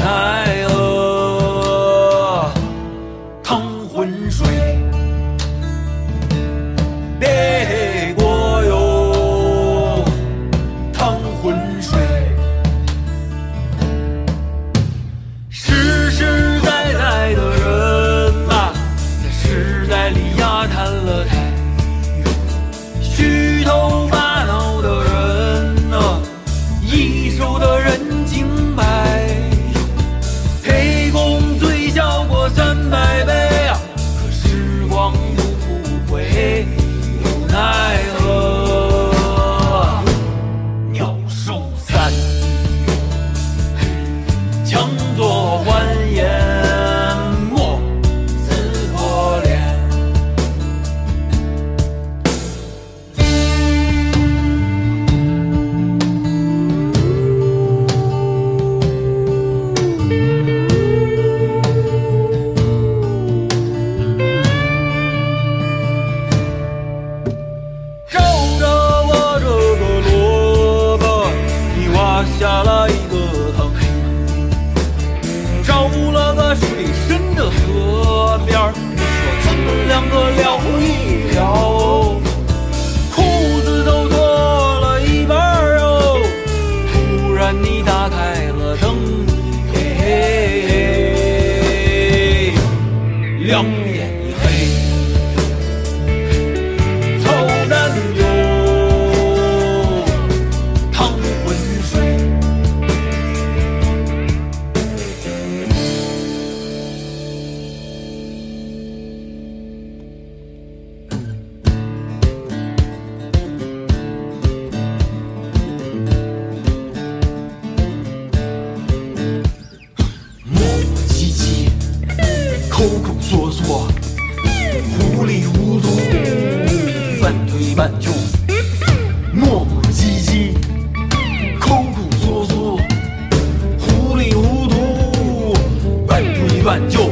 high. 找了个水深的河边儿，说咱们两个聊一聊，磨磨唧唧，抠抠缩缩，糊里糊涂，半推半就。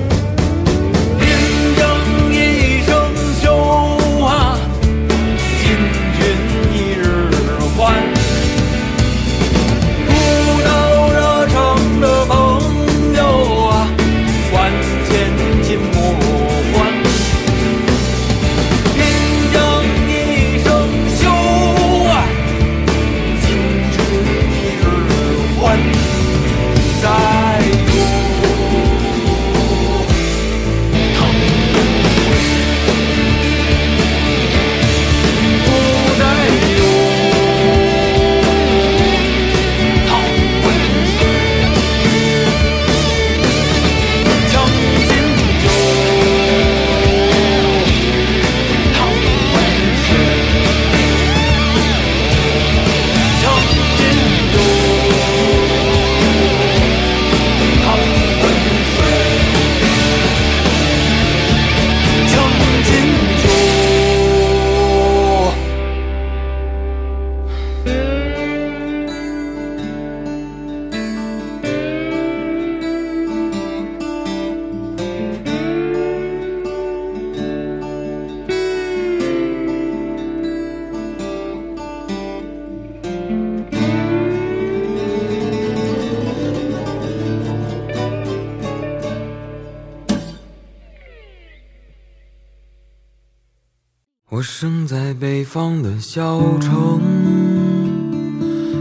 我生在北方的小城，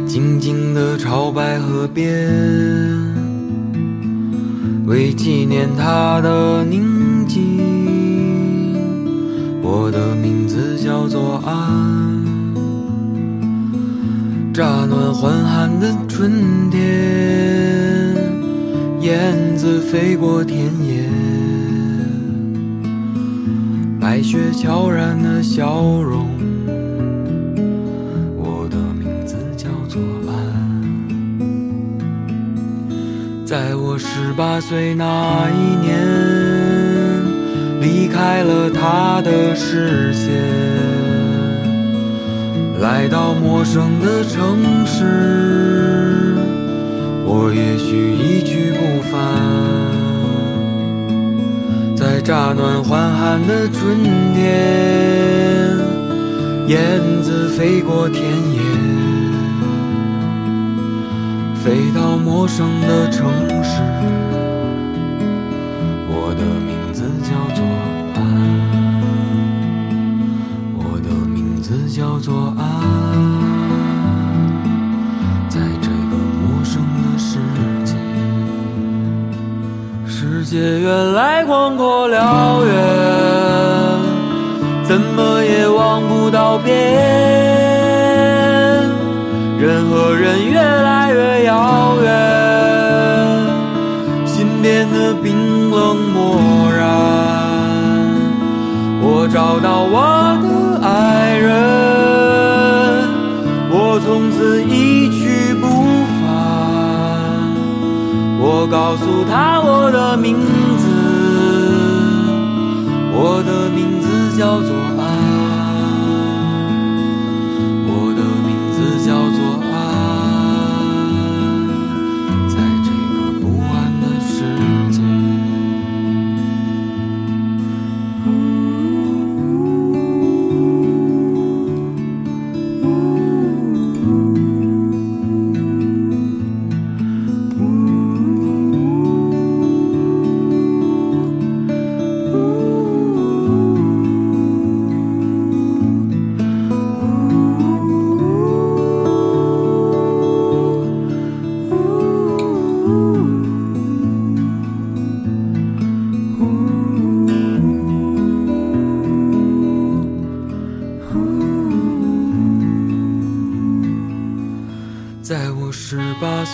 静静的朝白河边，为纪念它的宁静，我的名字叫做安。乍暖还寒的春天，燕子飞过田野。白雪悄然的笑容，我的名字叫做安。在我十八岁那一年，离开了他的视线，来到陌生的城市，我也许一去不返。乍暖还寒的春天，燕子飞过田野，飞到陌生的城市，我的名字叫做安，我的名字叫做界原来广阔辽远，怎么也望不到边。人和人越来越遥远，心变得冰冷漠然。我找到我的爱人，我从此一去告诉他我的名字，我的名字叫做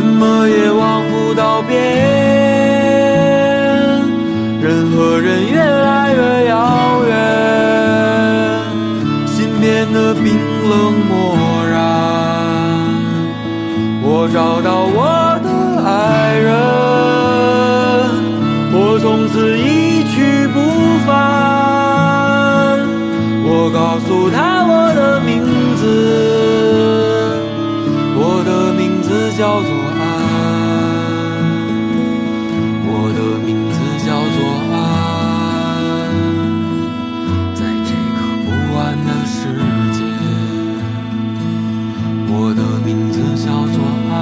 怎么也望不到边。人和人越来越遥远，心变得冰冷漠然。我找到我的爱人，我从此一去不返。我告诉他我的名字，字叫做爱。我的名字叫做爱，在这个不安的世界。我的名字叫做爱，